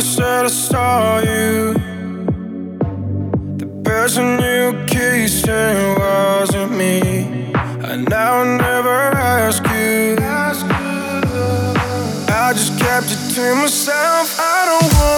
somebody said I saw you. The person you kissed wasn't me. And now I never ask you. I just kept it to myself. I don't want.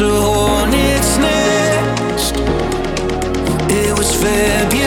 a hornet's nest. It was February.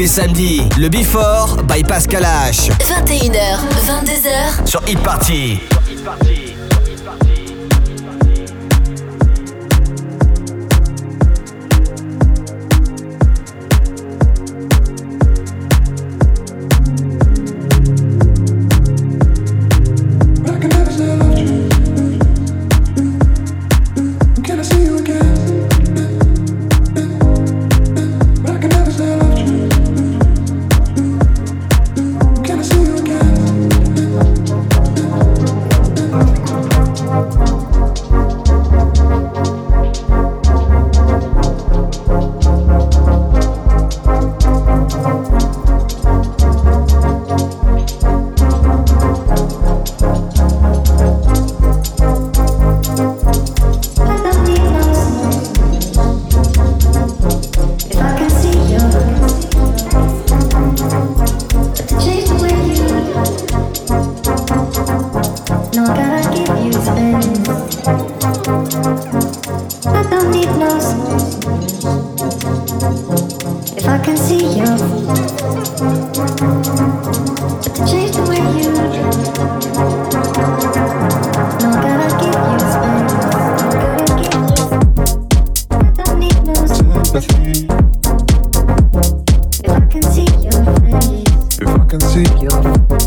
les samedis, le Before by Pascal H. 21h, 22h sur Hit Sur Hit Party. can see you.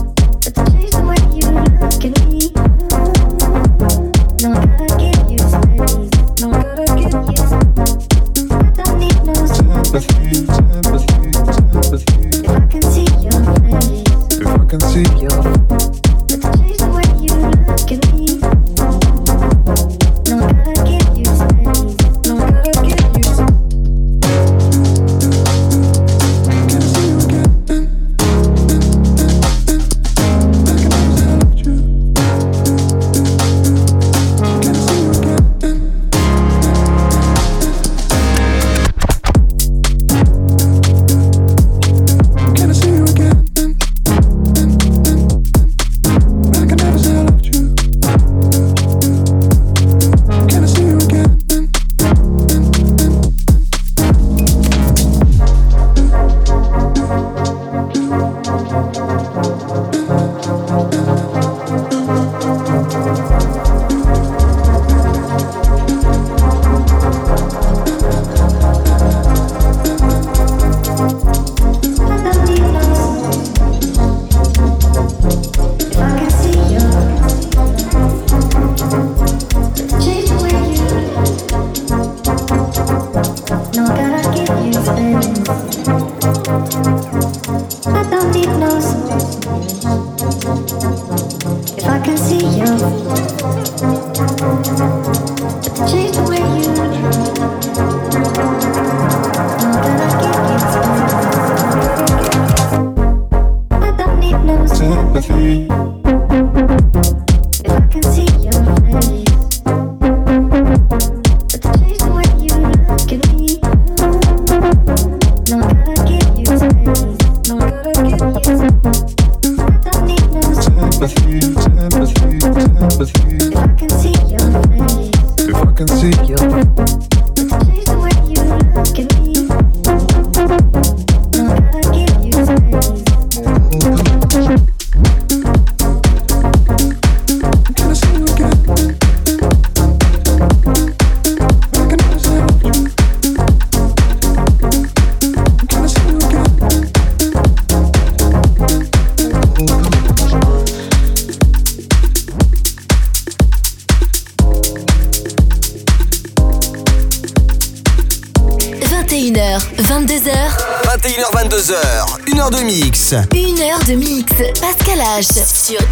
Une heure de mix. Pascal H. Sur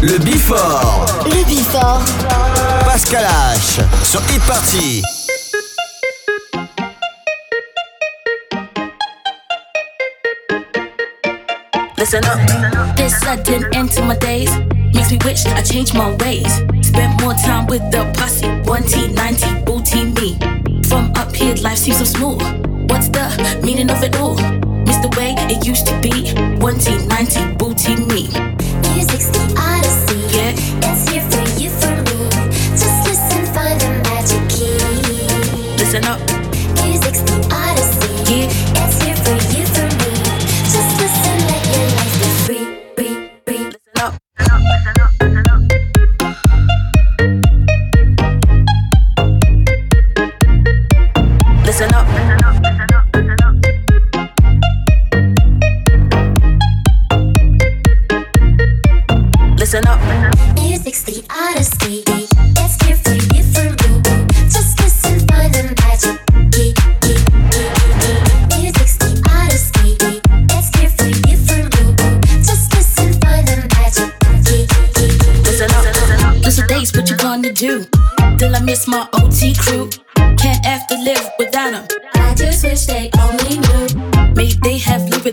Le Before. Le Before. Pascal H. Sur Hit Party. Listen up. This sudden end to my days makes me wish I changed my ways. Spent more time with the posse. 1T, 90, booty me. From up here, life seems so small. What's the meaning of it all? Miss the way it used to be. 1T, 90, booty me. Listen up.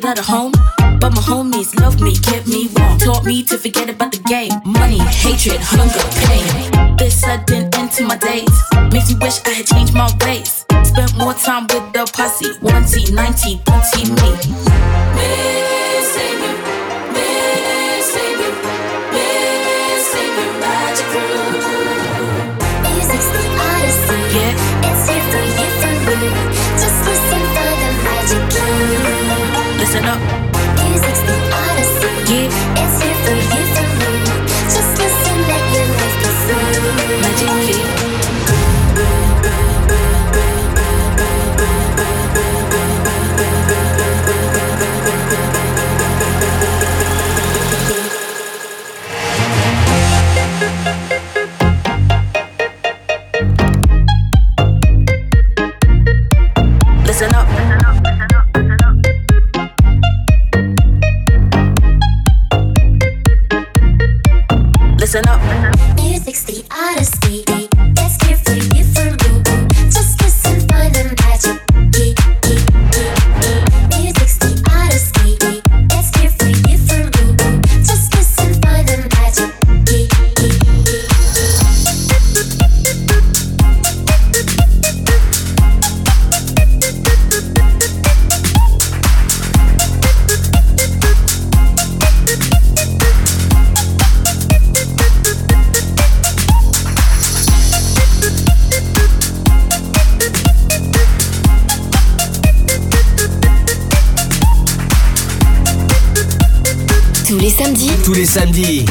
not of home. But my homies love me, kept me warm. Taught me to forget about the game. Money, hatred, hunger, pain. This sudden end to my days makes me wish I had changed my ways. Spent more time with the posse. 1T, 90, 20 me. Missing you, missing you, missing you, magic crew. Music's the odyssey. It's here for you, for you. Just listen for the magic key listen up. Music's the odyssey. Yeah. It's here for you.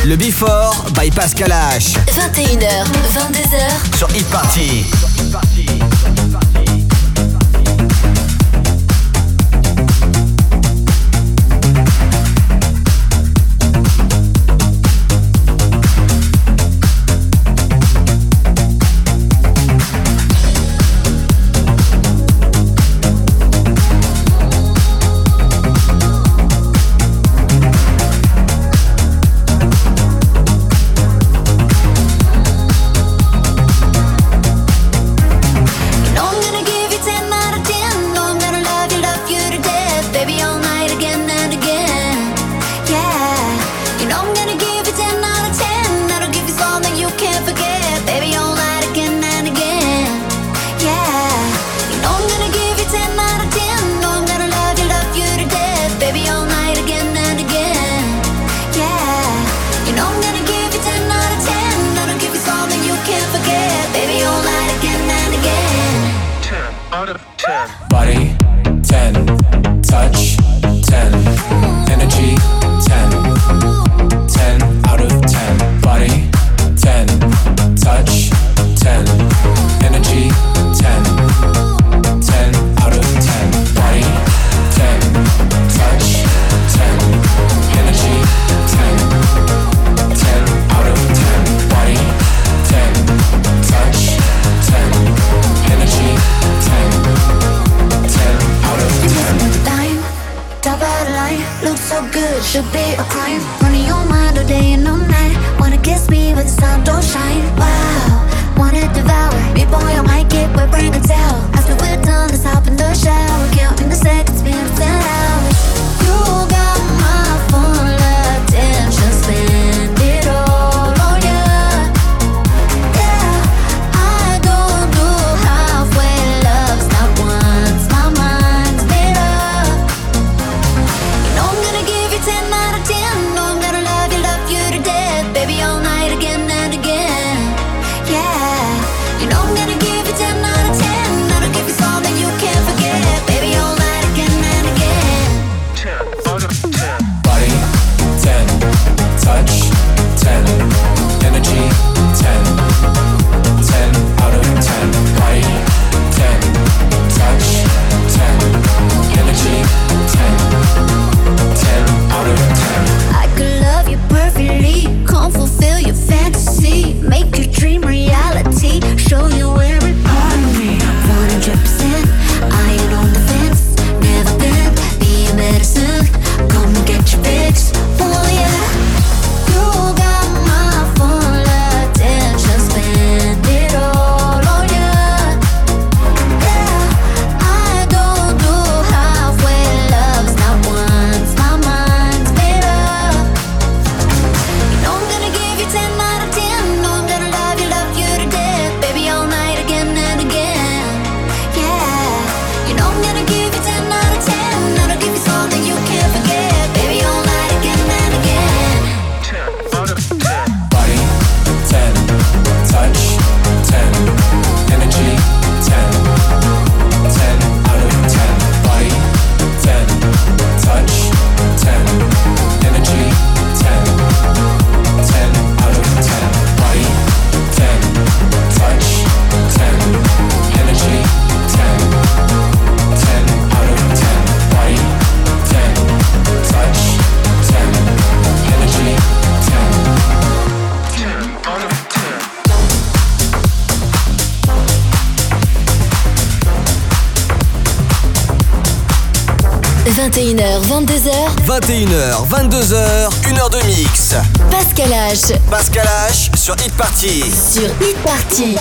Le Before by Pascal H. 21h, 22h sur e Party. 21h, 22h, 1h de mix. Pascal H. Pascal H sur Hit Party. Sur Hit Party.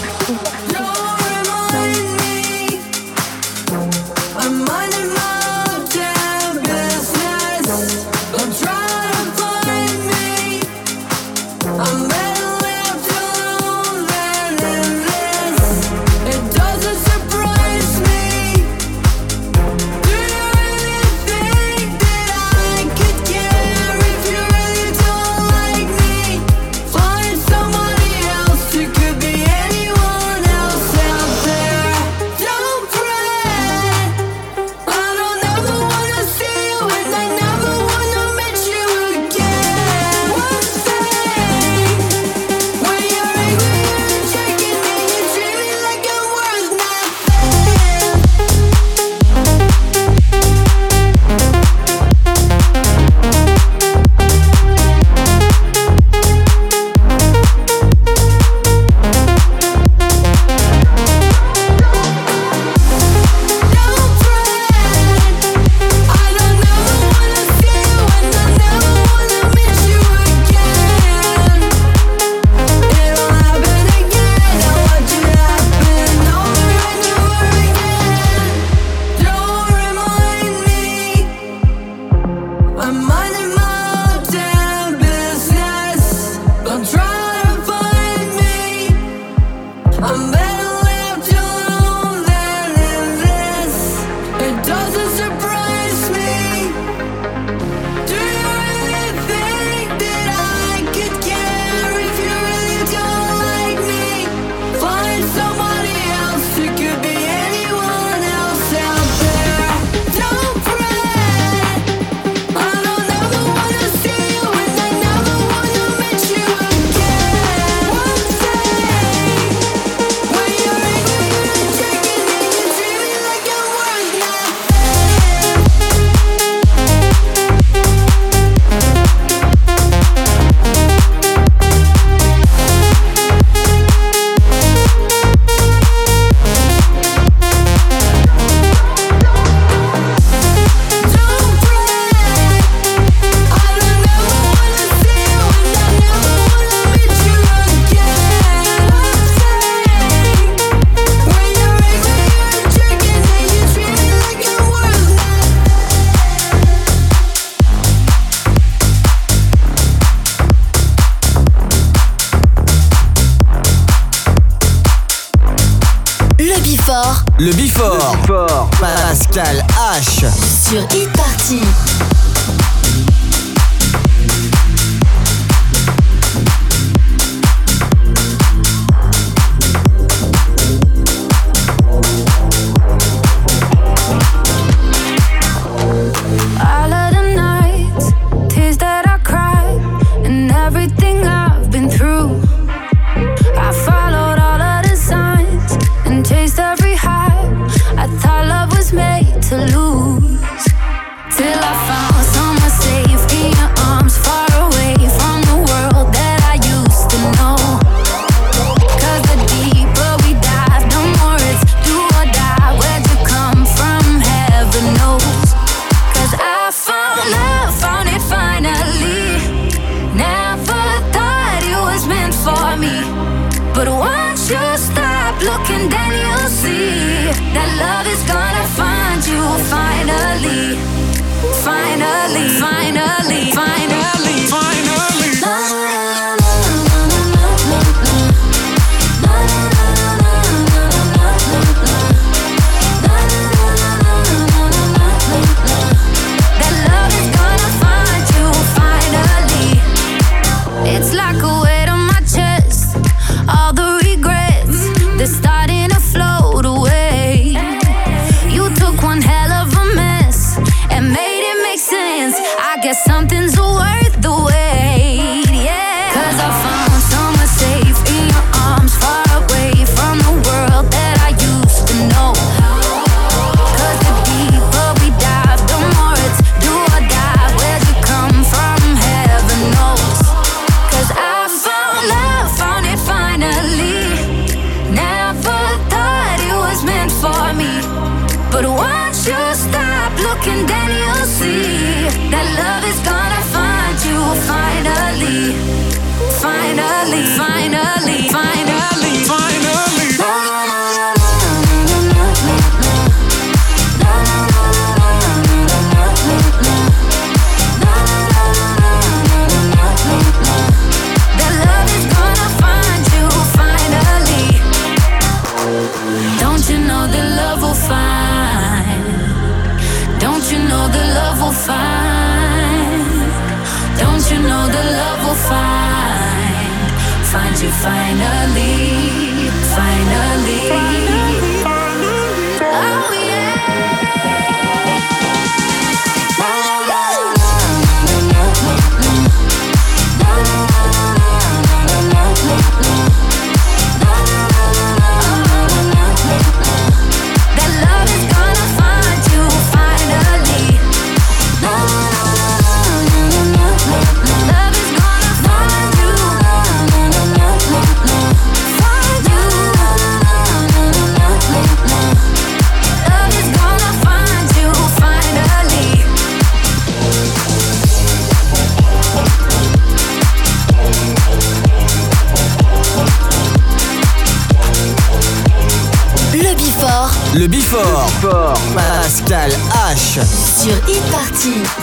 Hit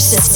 Pascal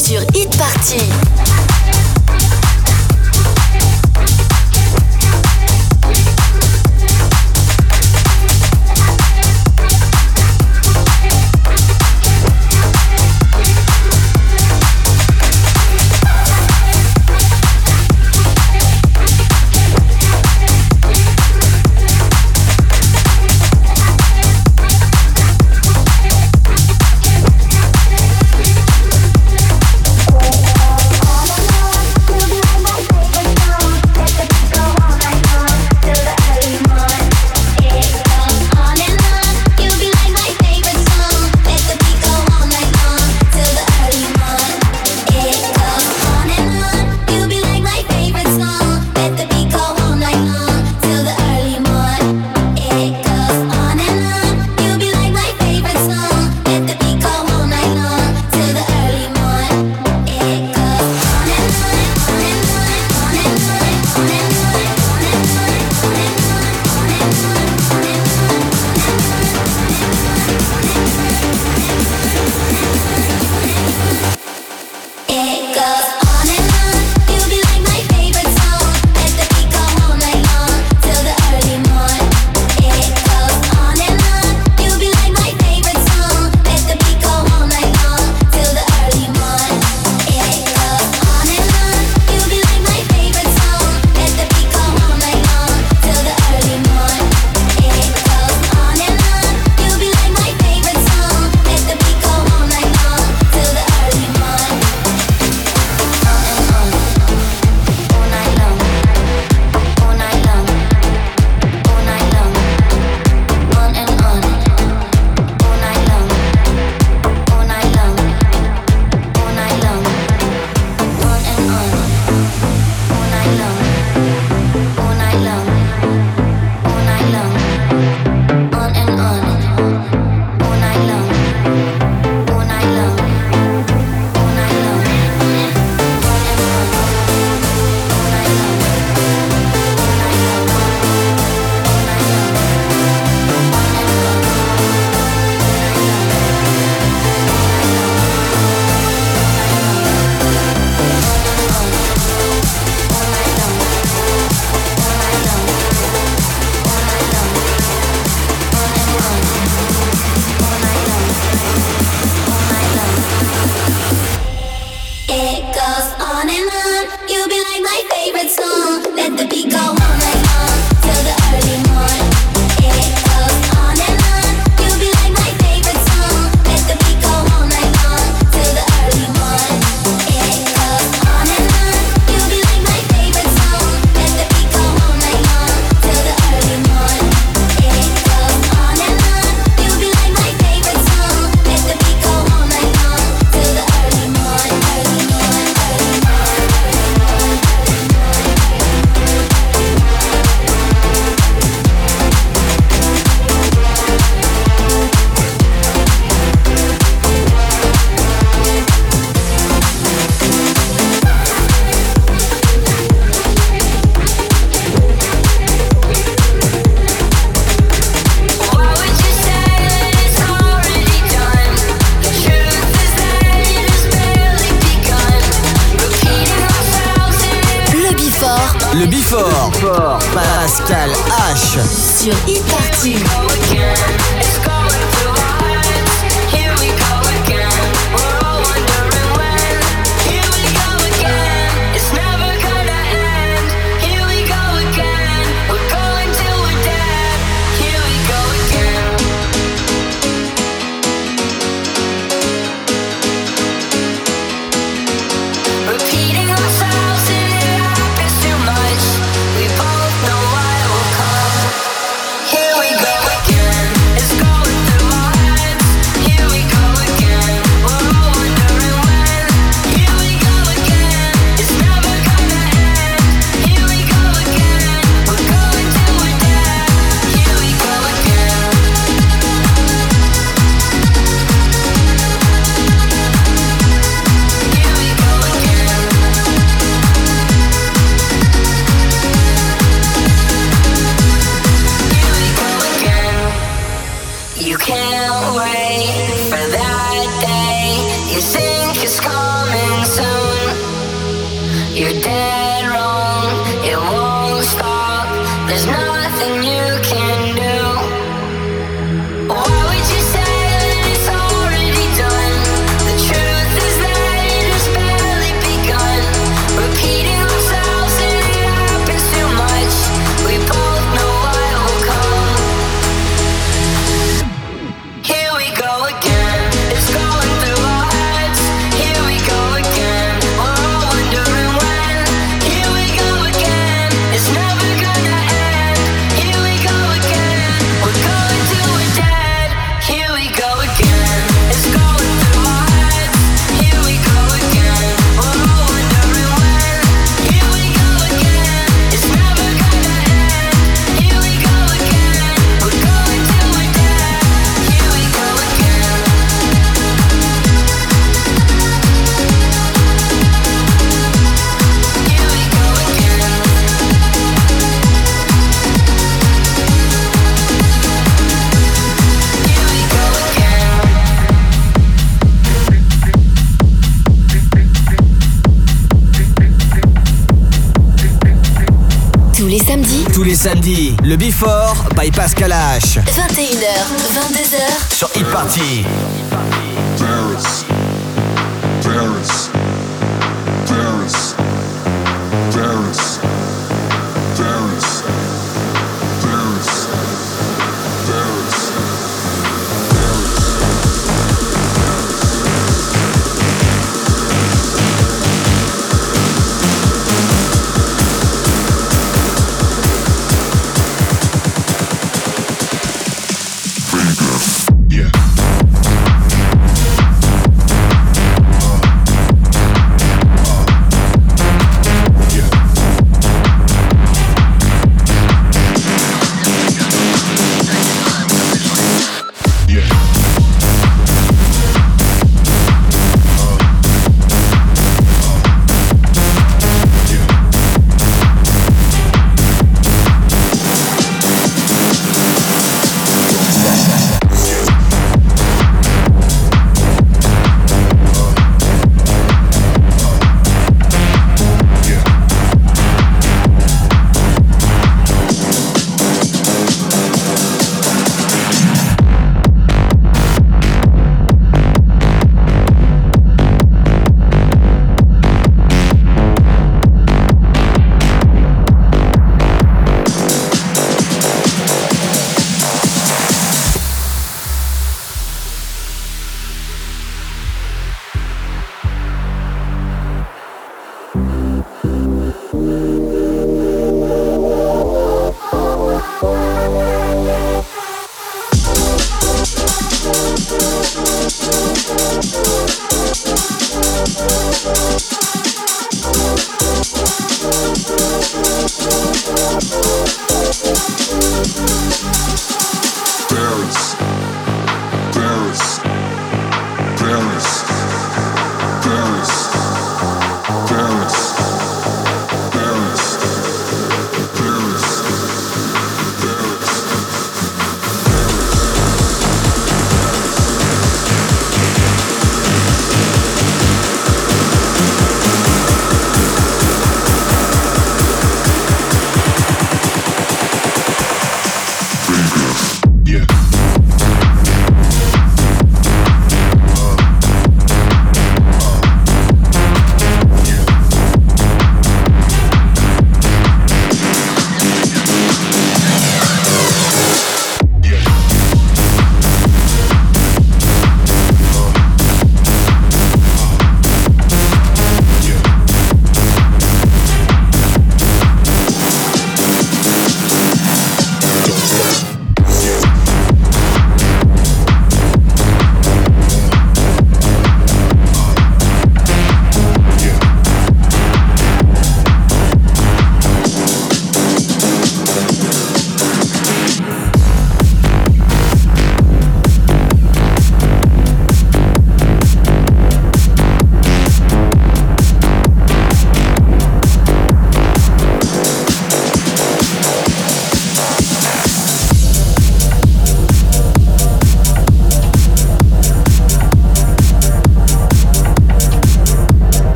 By Pascal H. 21h, 22h, Sur Hit Party.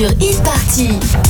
Sur Hit Party.